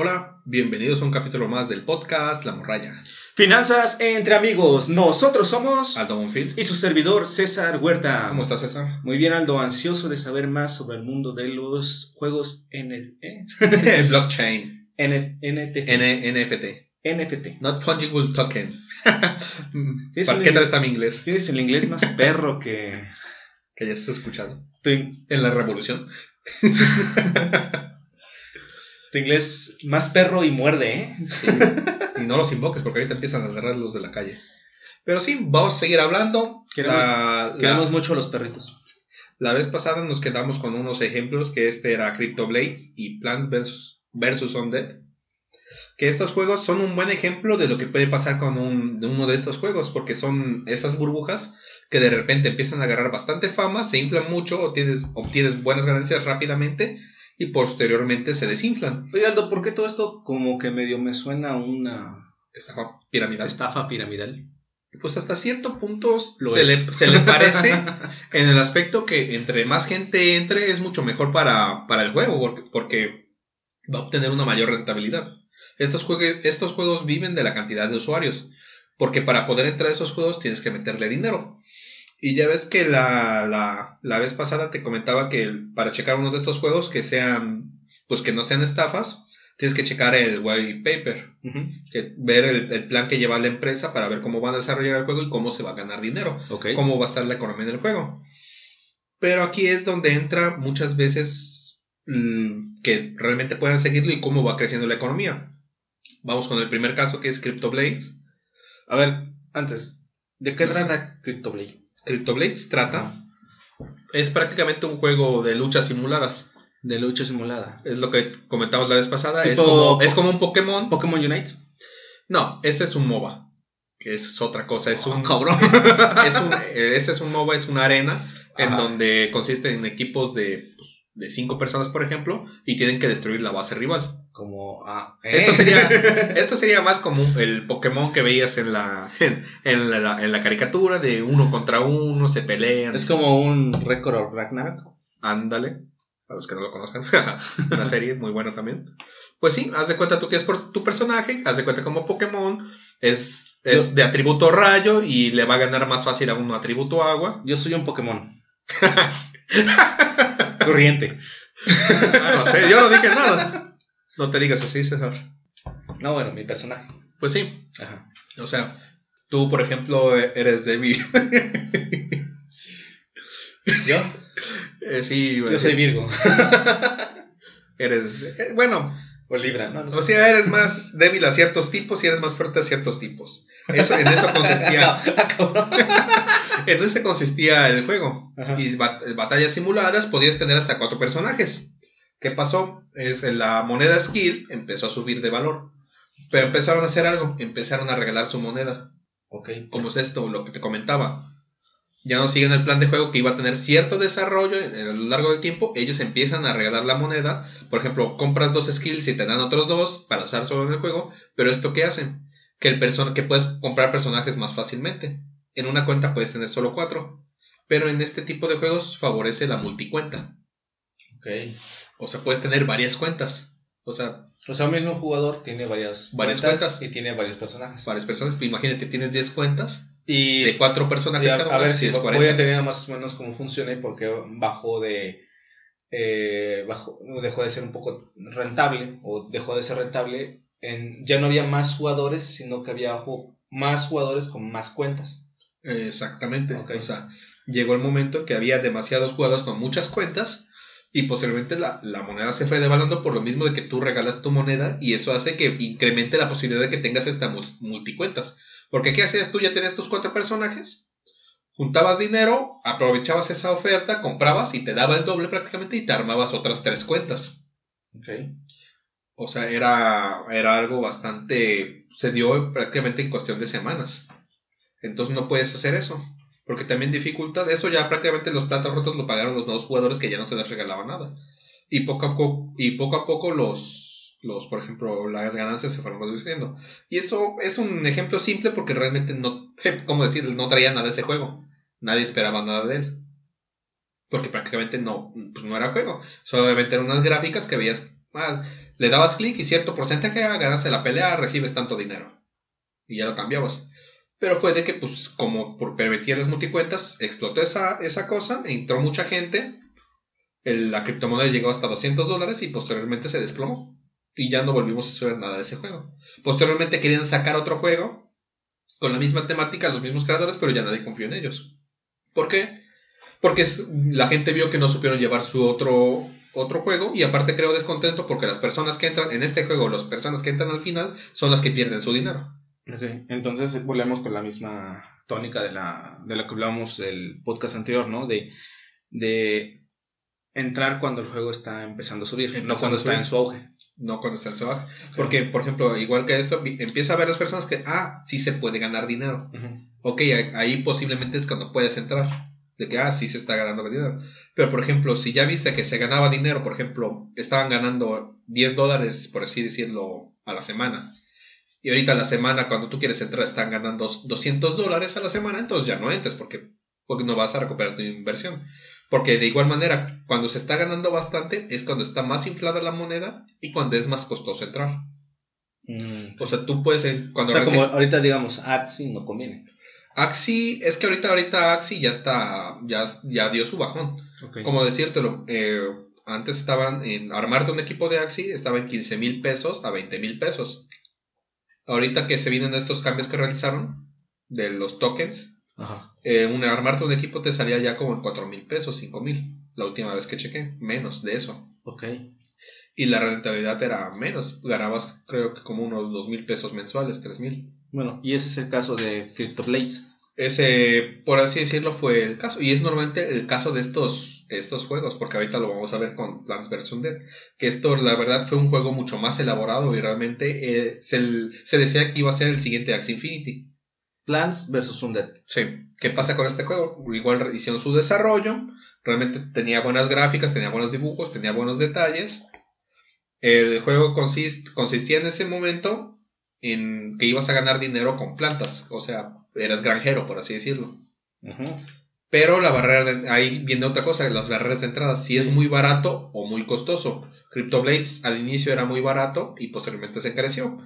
Hola, bienvenidos a un capítulo más del podcast La Morralla. Finanzas entre amigos. Nosotros somos Aldo Monfil. y su servidor César Huerta. ¿Cómo estás, César? Muy bien, Aldo, ansioso de saber más sobre el mundo de los juegos N ¿eh? Blockchain. N NFT. N NFT. NFT. Not fungible token. ¿Para ¿Qué tal está mi inglés? Tienes el inglés más perro que. Que ya has escuchado. En la revolución. Tu inglés más perro y muerde, ¿eh? Y no los invoques porque ahorita empiezan a agarrar los de la calle. Pero sí, vamos a seguir hablando. Queremos- la, la- Queremos mucho a los perritos. la vez pasada nos quedamos con unos ejemplos, que este era Crypto Blades y Plants vs. versus Undead. Que estos juegos son un buen ejemplo de lo que puede pasar con un- de uno de estos juegos, porque son estas burbujas que de repente empiezan a agarrar bastante fama, se inflan mucho, obtienes, obtienes buenas ganancias rápidamente y posteriormente se desinflan. Oye, Aldo, ¿por qué todo esto como que medio me suena a una Estafa piramidal. estafa piramidal? Pues hasta cierto punto Lo se, le, es. se le parece en el aspecto que entre más gente entre es mucho mejor para, para el juego porque, porque va a obtener una mayor rentabilidad. Estos, juegue- estos juegos viven de la cantidad de usuarios porque para poder entrar a esos juegos tienes que meterle dinero. Y ya ves que la, la, la vez pasada te comentaba que para checar uno de estos juegos que sean, pues que no sean estafas, tienes que checar el white paper que ver el, el plan que lleva la empresa para ver cómo van a desarrollar el juego y cómo se va a ganar dinero, cómo va a estar la economía del juego. Pero aquí es donde entra muchas veces mm, que realmente puedan seguirlo y cómo va creciendo la economía. Vamos con el primer caso que es CryptoBlades. A ver, antes, ¿de qué trata CryptoBlade? CryptoBlades trata, es prácticamente un juego de luchas simuladas. De lucha simulada. Es lo que comentamos la vez pasada. Es como, es como un Pokémon. Pokémon Unite. No, ese es un MOBA. Que es otra cosa. Es Oh, un cabrón. Es, es un, eh, ese es un MOBA, es una arena en donde consiste en equipos de, pues, de cinco personas, por ejemplo, y tienen que destruir la base rival. Como, ah, Esto ¿eh? sería, esto sería más como el Pokémon que veías en la, en, en la, en la caricatura de uno contra uno, se pelean. Es como un récord Ragnarok. Ándale, a los que no lo conozcan. Una serie muy buena también. Pues sí, haz de cuenta tú tienes por tu personaje, haz de cuenta como Pokémon, es, es Yo- de atributo rayo y le va a ganar más fácil a uno atributo agua. Yo soy un Pokémon. Corriente. Ah, no sé, yo no dije nada. No te digas así, César. No, bueno, mi personaje. Pues sí, Ajá. o sea, tú, por ejemplo, e- eres débil. ¿Yo? Eh, sí, Yo soy Virgo. eres, eh, bueno, O Libra, no, no sé. o sea, eres más débil a ciertos tipos y eres más fuerte a ciertos tipos. Eso, en eso consistía, Ah. En eso consistía el juego. Ajá. Y bat- batallas simuladas podías tener hasta cuatro personajes. ¿Qué pasó? Es eh, la moneda skill empezó a subir de valor. Pero empezaron a hacer algo, empezaron a regalar su moneda. Ok. como es esto, lo que te comentaba. Ya no siguen el plan de juego que iba a tener cierto desarrollo a lo largo del tiempo. Ellos empiezan a regalar la moneda. Por ejemplo, compras dos skills y te dan otros dos para usar solo en el juego. Pero esto qué hacen? Que el que puedes comprar personajes más fácilmente. En una cuenta puedes tener solo cuatro. Pero en este tipo de juegos favorece la multicuenta. Ok. O sea, puedes tener varias cuentas. O sea, O sea, el mismo jugador tiene varias, Varias cuentas. y tiene varios personajes. varias personas. Pues Imagínate, tienes 10 cuentas Y de cuatro personajes a, cada a ver si voy 40. a tener más o menos cómo funciona y por qué bajó de. eh, bajó, dejó de ser un poco rentable o dejó de ser rentable. En, ya no había más jugadores, sino que había más jugadores con más cuentas. Exactamente. O sea, llegó el momento que había demasiados jugadores con muchas cuentas y posiblemente la, la moneda se fue devaluando por lo mismo de que tú regalas tu moneda y eso hace que incremente la posibilidad de que tengas estas multicuentas. Porque ¿qué hacías tú? Ya tenías tus cuatro personajes, juntabas dinero, aprovechabas esa oferta, comprabas y te daba el doble prácticamente y te armabas otras tres cuentas. O sea, era, era algo bastante... Se dio prácticamente en cuestión de semanas. Entonces no puedes hacer eso. Porque también dificultas. Eso ya prácticamente los platos rotos lo pagaron los nuevos jugadores que ya no se les regalaba nada. Y poco a poco, y poco, a poco los, los, por ejemplo, las ganancias se fueron reduciendo. Y eso es un ejemplo simple porque realmente no, ¿cómo decir? No traía nada de ese juego. Nadie esperaba nada de él. Porque prácticamente no, pues no era juego. Solamente eran unas gráficas que veías. Ah, le dabas clic y cierto porcentaje, ganaste la pelea, recibes tanto dinero. Y ya lo cambiabas. Pero fue de que, pues, como por permitir las multicuentas, explotó esa, esa cosa, entró mucha gente, la criptomoneda llegó hasta 200 dólares y posteriormente se desplomó. Y ya no volvimos a saber nada de ese juego. Posteriormente querían sacar otro juego con la misma temática, los mismos creadores, pero ya nadie confió en ellos. ¿Por qué? Porque la gente vio que no supieron llevar su otro, otro juego y aparte creo descontento porque las personas que entran en este juego, las personas que entran al final, son las que pierden su dinero. Okay. Entonces volvemos con la misma tónica de la, de la que hablábamos el podcast anterior, ¿no? De, de entrar cuando el juego está empezando a subir, no cuando está en su auge. No cuando está en su auge. Porque, por ejemplo, igual que esto, empieza a ver las personas que, ah, sí se puede ganar dinero. Ok, ahí posiblemente es cuando puedes entrar. De que, ah, sí se está ganando dinero. Pero, por ejemplo, si ya viste que se ganaba dinero, por ejemplo, estaban ganando 10 dólares, por así decirlo, a la semana. Y ahorita a la semana, cuando tú quieres entrar, están ganando 200 dólares a la semana, entonces ya no entres porque, porque no vas a recuperar tu inversión. Porque de igual manera, cuando se está ganando bastante, es cuando está más inflada la moneda y cuando es más costoso entrar. Mm. O sea, tú puedes. Cuando o sea, como ahorita digamos, Axi no conviene. Axi, es que ahorita, ahorita Axi ya está, ya, ya dio su bajón. Como decírtelo, eh, antes estaban en armarte un equipo de Axi, estaba en 15 mil pesos a 20 mil pesos. Ahorita que se vienen estos cambios que realizaron de los tokens, Ajá. Eh, un, armarte un equipo te salía ya como en 4 mil pesos, 5 mil. La última vez que chequé, menos de eso. Ok. Y la rentabilidad era menos. Ganabas, creo que como unos 2 mil pesos mensuales, 3 mil. Bueno, y ese es el caso de CryptoBlades. Ese, por así decirlo, fue el caso. Y es normalmente el caso de estos, estos juegos, porque ahorita lo vamos a ver con Plants vs. Undead. Que esto, la verdad, fue un juego mucho más elaborado y realmente eh, se, se decía que iba a ser el siguiente Axie Infinity. Plants vs. Undead. Sí. ¿Qué pasa con este juego? Igual hicieron su desarrollo. Realmente tenía buenas gráficas, tenía buenos dibujos, tenía buenos detalles. El juego consistía en ese momento en que ibas a ganar dinero con plantas. O sea, eras granjero, por así decirlo. Pero la barrera de, ahí viene otra cosa, las barreras de entrada, si es muy barato o muy costoso. CryptoBlades al inicio era muy barato y posteriormente se encareció.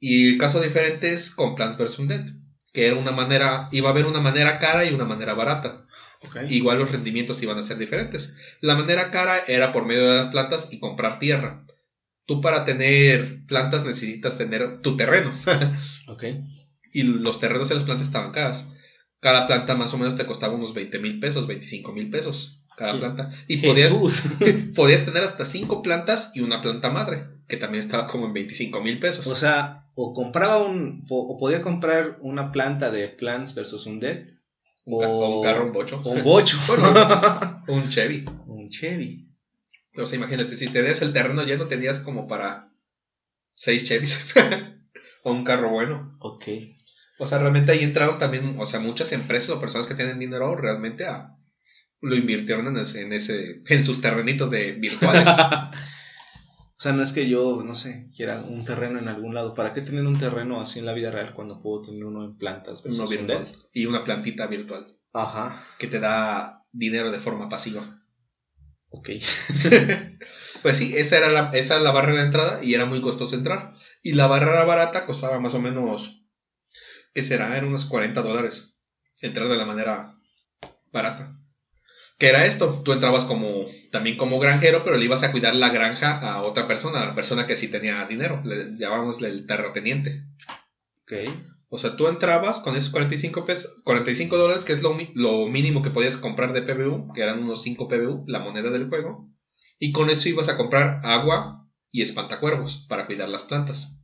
Y el caso diferente es con Plants vs. Undead que era una manera, iba a haber una manera cara y una manera barata. Igual los rendimientos iban a ser diferentes. La manera cara era por medio de las plantas y comprar tierra. Tú para tener plantas necesitas tener tu terreno. Y los terrenos y las plantas estaban caras. Cada planta más o menos te costaba unos 20 mil pesos, 25 mil pesos cada planta. Y podías, podías, tener hasta 5 plantas y una planta madre, que también estaba como en 25 mil pesos. O sea, o compraba un, o, podía comprar una planta de Plants versus un Dead. O, un carro, un bocho. O un bocho. un Chevy. Un Chevy. O sea, imagínate, si te des el terreno lleno, tenías como para seis Chevys. o un carro bueno. Ok. O sea, realmente ahí entraron también, o sea, muchas empresas o personas que tienen dinero realmente a, lo invirtieron en ese, en ese, en sus terrenitos de virtuales. O sea, no es que yo, no sé, quiera un terreno en algún lado. ¿Para qué tener un terreno así en la vida real cuando puedo tener uno en plantas? Uno virtual. Y una plantita virtual. Ajá. Que te da dinero de forma pasiva. Ok. pues sí, esa era, la, esa era la barrera de entrada y era muy costoso entrar. Y la barrera barata costaba más o menos, ¿qué será? Eran unos 40 dólares. Entrar de la manera barata. ¿Qué era esto? Tú entrabas como también como granjero, pero le ibas a cuidar la granja a otra persona, a la persona que sí tenía dinero. Le llamábamos el terrateniente. Ok. O sea, tú entrabas con esos 45 pesos, 45 dólares, que es lo, lo mínimo que podías comprar de PBU, que eran unos 5 PBU, la moneda del juego. Y con eso ibas a comprar agua y espantacuervos para cuidar las plantas.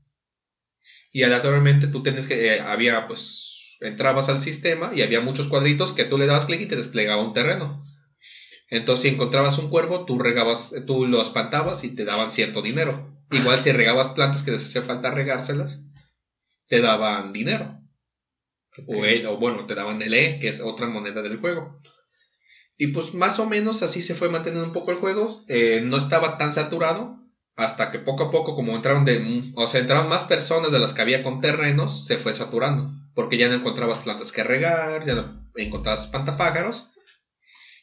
Y aleatoriamente tú tienes que, eh, había pues, entrabas al sistema y había muchos cuadritos que tú le dabas clic y te desplegaba un terreno. Entonces, si encontrabas un cuervo, tú regabas, tú lo espantabas y te daban cierto dinero. Igual si regabas plantas que les hacía falta regárselas, te daban dinero. O, bueno, te daban el E, que es otra moneda del juego. Y pues más o menos así se fue manteniendo un poco el juego. Eh, no estaba tan saturado. Hasta que poco a poco, como entraron de. O sea, entraron más personas de las que había con terrenos, se fue saturando. Porque ya no encontrabas plantas que regar, ya no encontrabas espantapájaros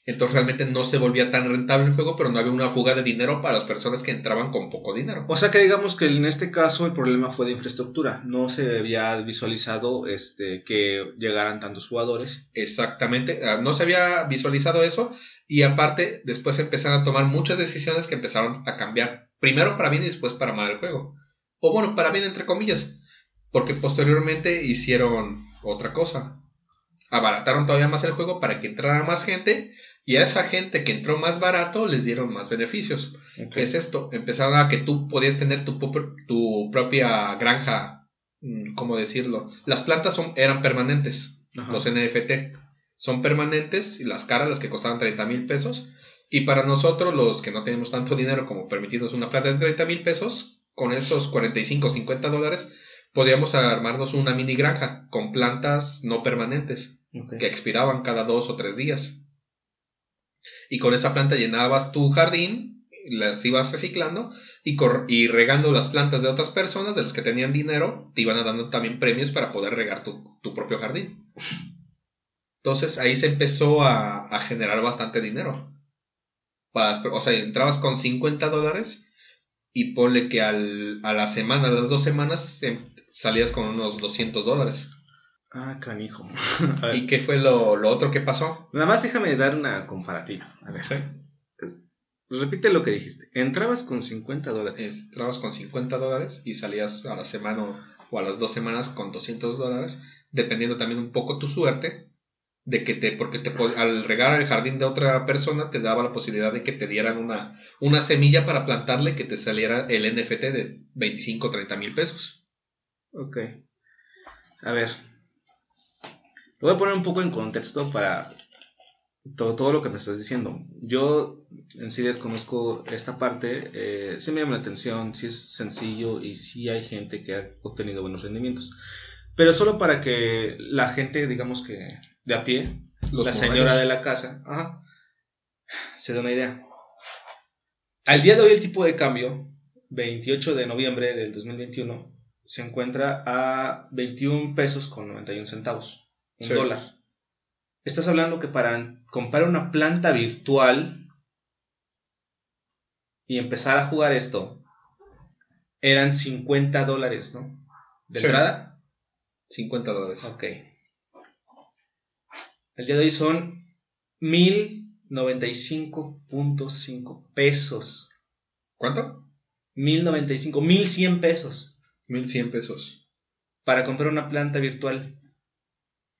Entonces realmente no se volvía tan rentable el juego, pero no había una fuga de dinero para las personas que entraban con poco dinero. O sea que digamos que en este caso el problema fue de infraestructura. No se había visualizado este, que llegaran tantos jugadores. Exactamente, ah, no se había visualizado eso y aparte después empezaron a tomar muchas decisiones que empezaron a cambiar. Primero para bien y después para mal el juego. O bueno, para bien entre comillas. Porque posteriormente hicieron otra cosa. Abarataron todavía más el juego para que entrara más gente y a esa gente que entró más barato les dieron más beneficios. ¿Qué es esto? Empezaron a que tú podías tener tu, tu propia granja, mm, ¿cómo decirlo? Las plantas son, eran permanentes, los NFT. Son permanentes y las caras, las que costaban 30 mil pesos. Y para nosotros, los que no tenemos tanto dinero como permitirnos una planta de 30 mil pesos, con esos 45 o 50 dólares, podíamos armarnos una mini granja con plantas no permanentes que expiraban cada dos o tres días y con esa planta llenabas tu jardín, las ibas reciclando y, y regando las plantas de otras personas, de los que tenían dinero, te iban dando también premios para poder regar tu, propio jardín. Entonces ahí se empezó a, generar bastante dinero. O sea, entrabas con 50 dólares y ponle que al, a la semana, a las dos semanas, em, salías con unos 200 dólares. Ah, canijo. ¿Y qué fue lo, otro que pasó? Nada más déjame dar una comparativa. A ver. Repite lo que dijiste. Entrabas con 50 dólares. Entrabas con 50 dólares y salías a la semana o a las dos semanas con 200 dólares, dependiendo también un poco tu suerte de que te, porque te, al regar el jardín de otra persona te daba la posibilidad de que te dieran una, una semilla para plantarle que te saliera el NFT de 25 o 30 mil pesos. Ok. A ver, lo voy a poner un poco en contexto para todo, todo lo que me estás diciendo. Yo en sí desconozco esta parte, eh, sí me llama la atención, sí es sencillo y sí hay gente que ha obtenido buenos rendimientos. Pero solo para que la gente, digamos que de a pie, la señora de la casa, se dé una idea. Al día de hoy el tipo de cambio, 28 de noviembre del 2021, se encuentra a 21 pesos con 91 centavos un dólar. Estás hablando que para comprar una planta virtual y empezar a jugar esto, eran 50 dólares, ¿no? ¿De entrada? 50 dólares. Ok. El día de hoy son 1095.5 pesos. ¿Cuánto? 1095, 1100 pesos. 1100 pesos. Para comprar una planta virtual.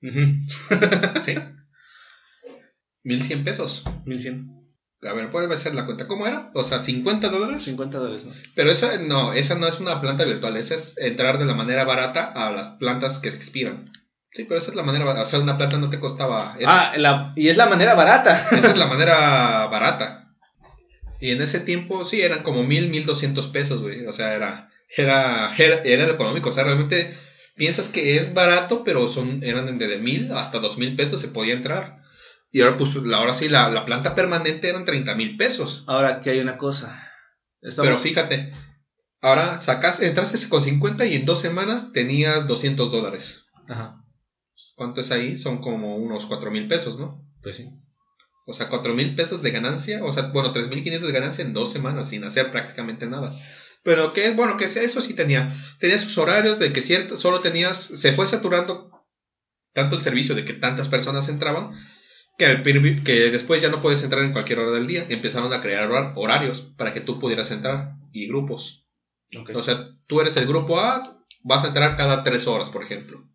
sí. 1100 pesos. 1100. A ver, puede hacer la cuenta. ¿Cómo era? O sea, 50 dólares. 50 dólares, ¿no? Pero esa no, esa no es una planta virtual. Esa es entrar de la manera barata a las plantas que se expiran. Sí, pero esa es la manera barata. O sea, una planta no te costaba. Ah, y es la manera barata. esa es la manera barata. Y en ese tiempo, sí, eran como mil, mil doscientos pesos, güey. O sea, era, era, era, era económico. O sea, realmente piensas que es barato, pero son, eran de, mil hasta dos mil pesos se podía entrar. Y ahora, pues, ahora sí, la, planta permanente eran 30 mil pesos. Ahora aquí hay una cosa. Pero fíjate, ahora sacas, entraste con 50 y en dos semanas tenías 200 dólares. Ajá. ¿Cuánto es ahí? Son como unos 4 mil pesos, ¿no? Pues sí. O sea, 4 mil pesos de ganancia, o sea, bueno, 3.500 de ganancia en dos semanas sin hacer prácticamente nada. Pero que, bueno, que eso sí tenía. Tenía sus horarios de que cierto, solo tenías, se fue saturando tanto el servicio de que tantas personas entraban, que, que después ya no puedes entrar en cualquier hora del día. Empezaron a crear horarios para que tú pudieras entrar y grupos. O sea, tú eres el grupo A, vas a entrar cada tres horas, por ejemplo,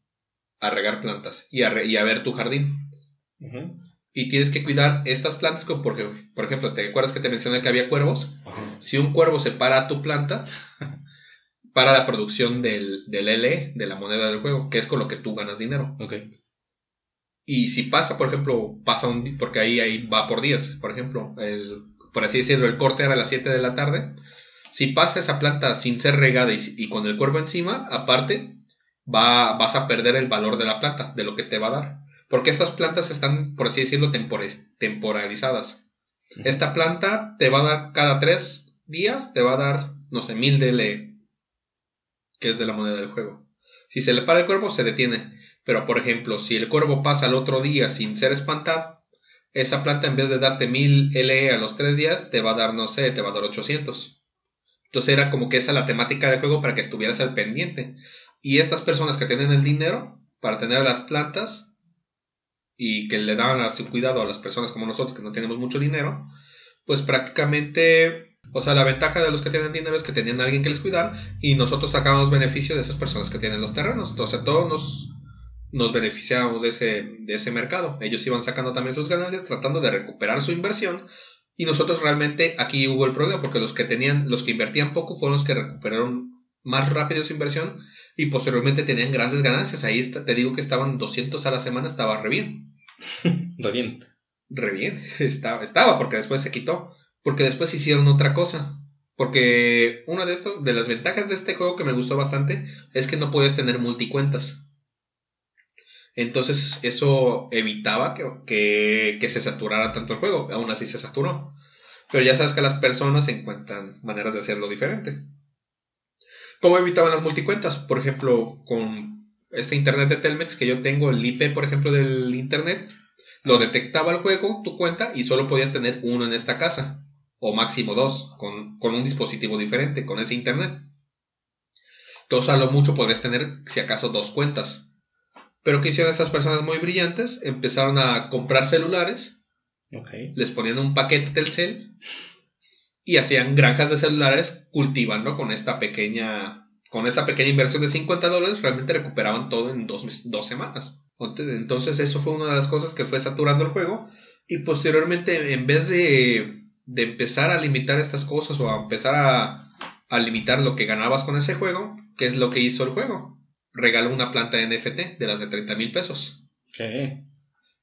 a regar plantas y a, y a ver tu jardín. Y tienes que cuidar estas plantas, porque, por ejemplo, ¿te acuerdas que te mencioné que había cuervos? Si un cuervo se para a tu planta, para la producción del, del LE, de la moneda del juego, que es con lo que tú ganas dinero. Y si pasa, por ejemplo, pasa un porque ahí, ahí va por días, por ejemplo, el, por así decirlo, el corte era a las 7 de la tarde. Si pasa esa planta sin ser regada y, con el cuervo encima, aparte, va, vas a perder el valor de la planta, de lo que te va a dar. Porque estas plantas están, por así decirlo, temporalizadas. Esta planta te va a dar cada tres días, te va a dar, no sé, mil DLE, que es de la moneda del juego. Si se le para el cuervo, se detiene. Pero, por ejemplo, si el cuervo pasa al otro día sin ser espantado, esa planta en vez de darte 1000 LE a los 3 días, te va a dar, no sé, te va a dar 800. Entonces era como que esa la temática del juego para que estuvieras al pendiente. Y estas personas que tienen el dinero para tener las plantas y que le daban su cuidado a las personas como nosotros que no tenemos mucho dinero, pues prácticamente, o sea, la ventaja de los que tienen dinero es que tenían a alguien que les cuidar y nosotros sacábamos beneficio de esas personas que tienen los terrenos. Entonces todos nos, nos beneficiábamos de ese, de ese mercado. Ellos iban sacando también sus ganancias, tratando de recuperar su inversión. Y nosotros realmente aquí hubo el problema porque los que tenían, los que invertían poco fueron los que recuperaron más rápido su inversión y posteriormente tenían grandes ganancias. Ahí está, te digo que estaban 200 a la semana, estaba re bien. re bien. Re bien, estaba, estaba porque después se quitó. Porque después hicieron otra cosa. Porque una de, estos, de las ventajas de este juego que me gustó bastante es que no puedes tener multicuentas. Entonces eso evitaba que, que, se saturara tanto el juego. Aún así se saturó. Pero ya sabes que las personas encuentran maneras de hacerlo diferente. ¿Cómo evitaban las multicuentas? Por ejemplo, con este internet de Telmex que yo tengo, el IP, por ejemplo, del internet, lo detectaba el juego, tu cuenta, y solo podías tener uno en esta casa. O máximo dos, con, con un dispositivo diferente, con ese internet. Entonces, a lo mucho podrías tener, si acaso, dos cuentas. Pero ¿qué hicieron estas personas muy brillantes? Empezaron a comprar celulares. Les ponían un paquete del cel y hacían granjas de celulares cultivando con esta pequeña con esta pequeña inversión de 50 dólares realmente recuperaban todo en dos, dos semanas. Entonces eso fue una de las cosas que fue saturando el juego y posteriormente en vez de, de empezar a limitar estas cosas o a empezar a, a limitar lo que ganabas con ese juego, ¿qué es lo que hizo el juego? regaló una planta de NFT de las de 30 mil pesos. ¿Qué?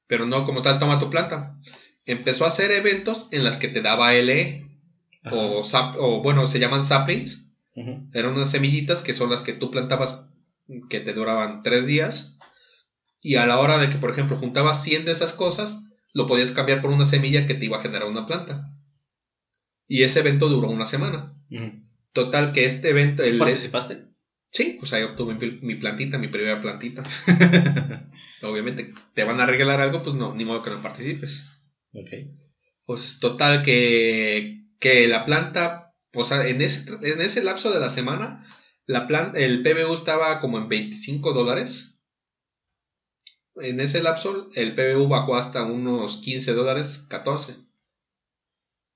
Pero no como tal, toma tu planta. Empezó a hacer eventos en las que te daba LE. O, o, bueno, se llaman saplings. Eran unas semillitas que son las que tú plantabas que te duraban tres días. Y a la hora de que, por ejemplo, juntabas 100 de esas cosas, lo podías cambiar por una semilla que te iba a generar una planta. Y ese evento duró una semana. Total, que este evento. El ¿Participaste? Sí, pues ahí obtuve mi, plantita, mi primera plantita. Obviamente, te van a regalar algo, pues no, ni modo que no participes. Ok. Pues total que, que la planta, o sea, en ese, en ese lapso de la semana, la planta, el PBU estaba como en 25 dólares. En ese lapso, el PBU bajó hasta unos 15 dólares, 14.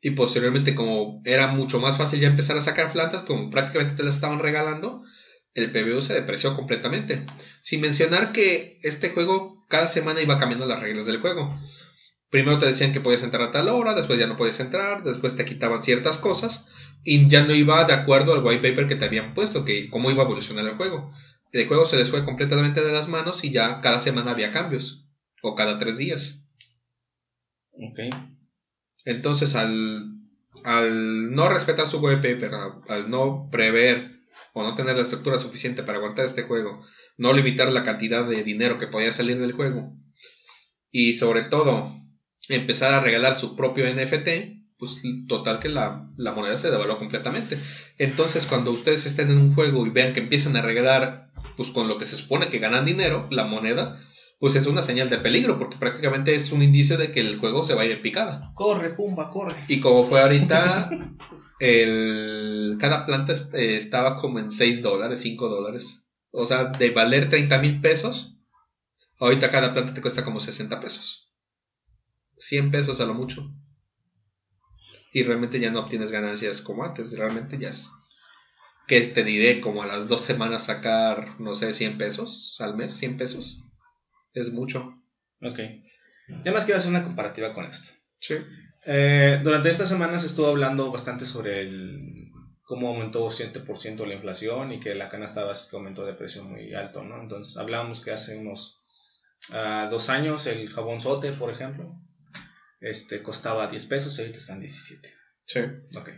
Y posteriormente, como era mucho más fácil ya empezar a sacar plantas, como prácticamente te las estaban regalando, el PBU se depreció completamente. Sin mencionar que este juego cada semana iba cambiando las reglas del juego. Primero te decían que podías entrar a tal hora, después ya no podías entrar, después te quitaban ciertas cosas y ya no iba de acuerdo al white paper que te habían puesto, que cómo iba a evolucionar el juego. El juego se les fue completamente de las manos y ya cada semana había cambios, o cada tres días. Ok. Entonces, al, al no respetar su white paper, al no prever o no tener la estructura suficiente para aguantar este juego, no limitar la cantidad de dinero que podía salir del juego y sobre todo empezar a regalar su propio NFT, pues total que la, moneda se devaluó completamente. Entonces cuando ustedes estén en un juego y vean que empiezan a regalar pues con lo que se supone que ganan dinero, la moneda, pues es una señal de peligro, porque prácticamente es un indicio de que el juego se va a ir en picada. Corre, pumba, corre. Y como fue ahorita, el, cada planta eh, estaba como en 6 dólares, 5 dólares. O sea, de valer 30 mil pesos, ahorita cada planta te cuesta como 60 pesos. 100 pesos a lo mucho. Y realmente ya no obtienes ganancias como antes, realmente ya es. Que te diré, como a las dos semanas sacar, no sé, 100 pesos al mes, 100 pesos. Es mucho. Ok. Además quiero hacer una comparativa con esto. Sí. Eh, durante estas semanas estuvo hablando bastante sobre el, cómo aumentó 7% la inflación y que la canasta básica aumentó de precio muy alto, ¿no? Entonces hablábamos que hace unos uh, dos años el jabón sote, por ejemplo, este, costaba 10 pesos y ahorita están 17. Sí. Ok.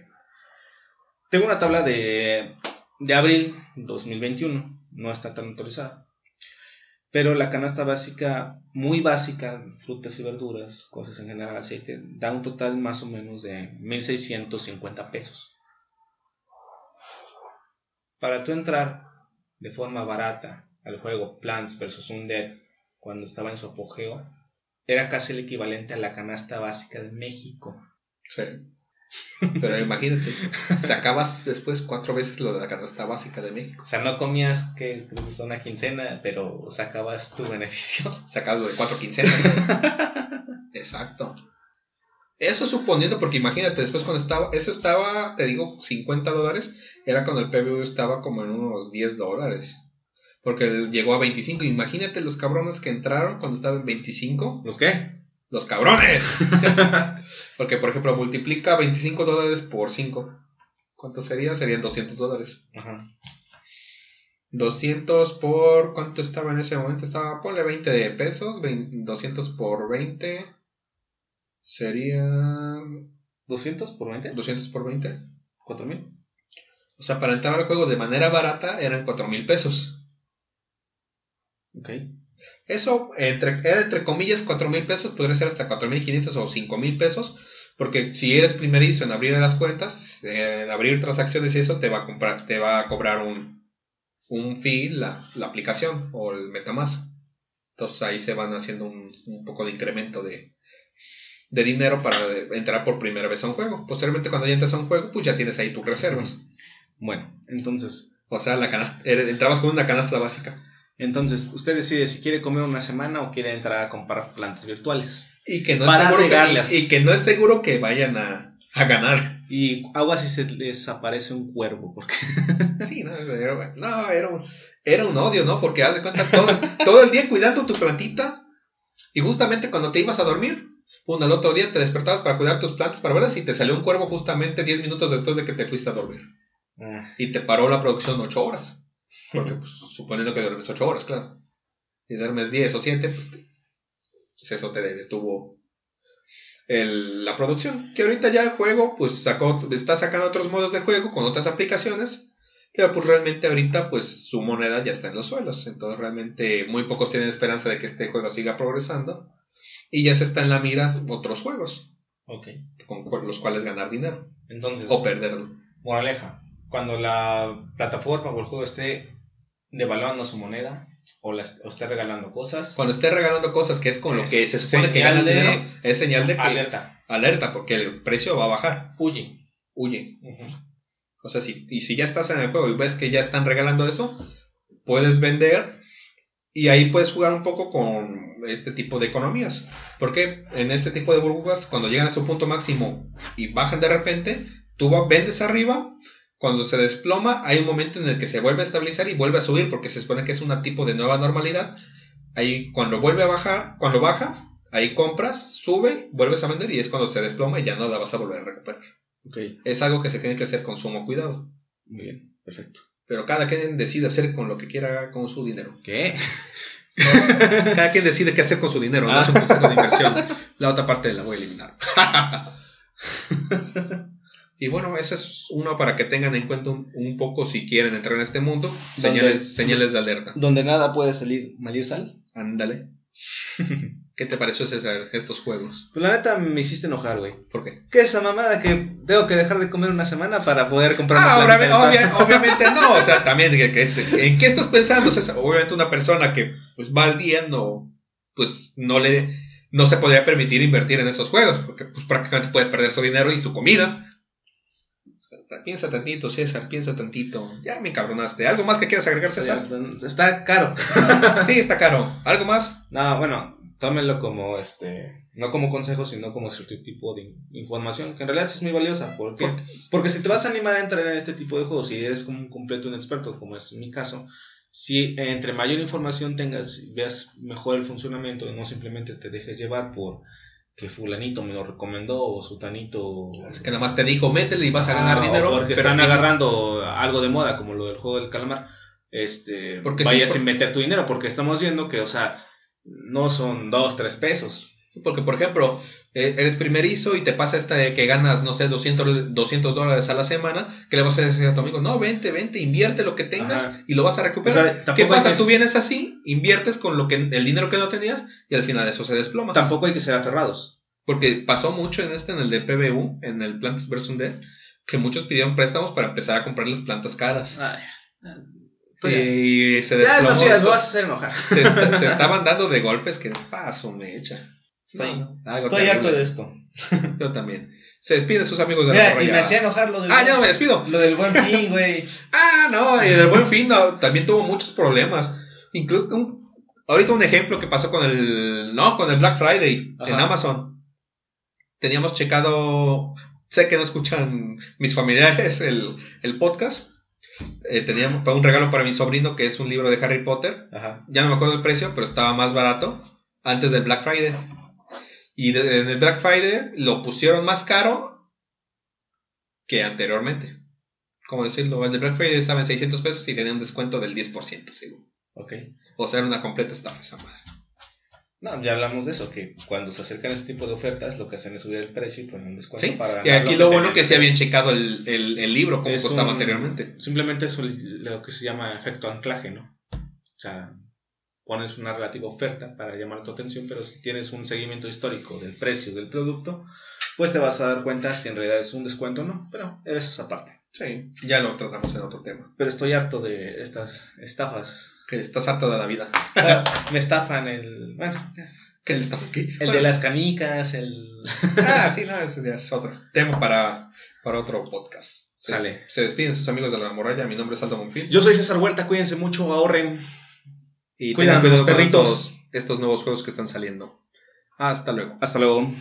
Tengo una tabla de, de abril 2021, no está tan actualizada. Pero la canasta básica, muy básica, frutas y verduras, cosas en general, aceite, da un total más o menos de 1.650 pesos. Para tú entrar de forma barata al juego Plants vs. Undead, cuando estaba en su apogeo, era casi el equivalente a la canasta básica de México. Sí. Pero imagínate, sacabas después cuatro veces lo de la canasta básica de México. O sea, no comías que te gustó una quincena, pero sacabas tu beneficio. Sacabas lo de cuatro quincenas. Exacto. Eso suponiendo, porque imagínate, después cuando estaba, eso estaba, te digo, 50 dólares, era cuando el PBU estaba como en unos 10 dólares. Porque llegó a 25. Imagínate los cabrones que entraron cuando estaba en 25. ¿Los qué? Los cabrones. porque, por ejemplo, multiplica 25 dólares por 5. ¿Cuánto sería? Serían 200 dólares. Ajá. 200 por... ¿Cuánto estaba en ese momento? Estaba, ponle 20 de pesos. 20 200 por 20. Sería... ¿200 por 20? 200 por 20. ¿4 mil? O sea, para entrar al juego de manera barata eran 4 mil pesos. Ok. Eso entre, era entre comillas 4 mil pesos, podría ser hasta 4 mil 500 o 5 mil pesos. Porque si eres primerizo en abrir las cuentas, en abrir transacciones y eso, te va a, comprar, te va a cobrar un, un fee la, la aplicación o el Metamask. Entonces ahí se van haciendo un, un poco de incremento de, de dinero para entrar por primera vez a un juego. Posteriormente, cuando ya entras a un juego, pues ya tienes ahí tus reservas. Bueno, entonces, O sea, la canasta, er- entrabas con una canasta básica. Entonces usted decide si quiere comer una semana o quiere entrar a comprar plantas virtuales. Y que no es seguro regarlas. que, y que no es seguro que vayan a, a ganar. Y agua si se les aparece un cuervo, porque Sí, no, era, no, era, un, era un odio, ¿no? Porque haz de cuenta todo, todo el día cuidando tu plantita y justamente cuando te ibas a dormir, pum, al otro día te despertabas para cuidar tus plantas para ver si te salió un cuervo justamente 10 minutos después de que te fuiste a dormir. Ah, Y te paró la producción 8 horas. Porque, pues, suponiendo que duermes 8 horas, claro. Y duermes 10 o 7, pues, te- pues eso te detuvo el- la producción. Que ahorita ya el juego, pues, sacó, está sacando otros modos de juego con otras aplicaciones. Pero, pues, realmente ahorita, pues, su moneda ya está en los suelos. Entonces, realmente, muy pocos tienen esperanza de que este juego siga progresando. Y ya se está en la mira otros juegos ok. con los cuales ganar dinero Entonces, o perderlo. moraleja, cuando la plataforma o el juego esté devaluando su moneda o, la, o esté regalando cosas, Cuando esté regalando cosas que es con lo Es que se supone que gana dinero, es señal de que alerta, alerta, porque el precio va a bajar. huye. Huye. Ujú. O sea, si, y si ya estás en el juego y ves que ya están regalando eso, puedes vender y ahí puedes jugar un poco con este tipo de economías. Porque en este tipo de burbujas, cuando llegan a su punto máximo y bajan de repente, tú vendes arriba. Cuando se desploma, hay un momento en el que se vuelve a estabilizar y vuelve a subir porque se supone que es un tipo de nueva normalidad. Ahí cuando vuelve a bajar, cuando baja, ahí compras, sube, vuelves a vender y es cuando se desploma y ya no la vas a volver a recuperar. Es algo que se tiene que hacer con sumo cuidado. muy bien, perfecto. Pero cada quien decide hacer con lo que quiera con su dinero. ¿Qué? Cada quien decide qué hacer con su dinero, no es un consejo de inversión. La otra parte la voy a eliminar. y bueno, ese es uno para que tengan en cuenta un, un poco si quieren entrar en este mundo. Señales, señales de alerta. Donde nada puede salir mal ir sal. Ándale. ¿Qué te pareció César estos juegos? Pues la neta me hiciste enojar, güey. ¿Por qué? ¿Qué es esa mamada que tengo que dejar de comer una semana para poder comprar Ah, una obvia- obviamente no, o sea, también, ¿en qué estás pensando? César? obviamente una persona que pues va al día no, pues no le, no se podría permitir invertir en esos juegos, porque pues prácticamente puede perder su dinero y su comida. Piensa tantito, César, piensa tantito. Ya me encabronaste. ¿Algo más que quieras agregar, César? Está caro. Sí, está caro. ¿Algo más? No, bueno, tómenlo como este, no como consejo, sino como cierto tipo de información que en realidad sí es muy valiosa. ¿Por qué? ¿Por Porque si te vas a animar a entrar en este tipo de juegos, si eres como un completo inexperto, como es mi caso, si entre mayor información tengas, veas mejor el funcionamiento y no simplemente te dejes llevar por que fulanito me lo recomendó o sutanito Es que nada más te dijo, métele y vas a ganar Ah, o dinero. porque están agarrando algo de moda como lo del juego del calamar este Porque sí, vayas por- a meter tu dinero porque estamos viendo que o sea no son dos tres pesos Porque, por ejemplo, eh, eres primerizo y te pasa esta de que ganas, no sé, 200, 200 dólares a la semana, que le vas a decir a tu amigo, no, vente, vente, invierte lo que tengas Ajá. y lo vas a recuperar. O sea, tampoco ¿Qué pasa? que- Tú vienes así, inviertes con lo que el dinero que no tenías y al final eso se desploma. tampoco hay que ser aferrados Porque pasó mucho en este, en el de PBU, en el Plantas vs. Undead, que muchos pidieron préstamos para empezar a comprar las plantas caras. Y se ya desplomó. no sí, lo vas a hacer enojar se, se estaban dando de golpes que paso me echa. Estoy, No, algo estoy terrible. harto de esto. Yo también. Se despiden sus amigos de la Mira, y morralla. me hacía enojar lo del, Ah, ya no me despido. lo del buen fin, güey. Ah, no, y el buen fin no, también tuvo muchos problemas. Incluso un- ahorita un ejemplo que pasó con el no, con el Black Friday Ajá. en Amazon. Teníamos checado, sé que no escuchan mis familiares el, el podcast. Eh, teníamos un regalo para mi sobrino que es un libro de Harry Potter. Ajá. Ya no me acuerdo el precio, pero estaba más barato antes del Black Friday. Y de- en el Black Friday lo pusieron más caro que anteriormente. ¿Cómo decirlo? El de Black Friday estaba en 600 pesos y tenía un descuento del 10%, según. Ok. O sea, era una completa estafa esa madre. No, ya hablamos de eso, que cuando se acercan a ese tipo de ofertas, lo que hacen es subir el precio y poner un descuento Sí, para y ganar aquí lo bueno tenían. que se habían checado el, el- el libro, como Es costaba un- anteriormente. Simplemente es lo que se llama efecto anclaje, ¿no? O sea, pones una relativa oferta para llamar tu atención, pero si tienes un seguimiento histórico del precio del producto, pues te vas a dar cuenta si en realidad es un descuento o no, pero eres esa parte. Sí, ya lo tratamos en otro tema. Pero estoy harto de estas estafas. Que estás harto de la vida. Ah, Me estafan el. Bueno, ¿Qué le estafa aquí? el de las canicas, el. Ah, sí, no, ese ya es otro tema para, para otro podcast. Se, Sale. Se despiden sus amigos de la morralla. Mi nombre es Aldo Monfil. Yo soy César Huerta, cuídense mucho, ahorren. Y cuidan tengan cuidado los con perritos. estos, estos nuevos juegos que están saliendo. Hasta luego. Hasta luego.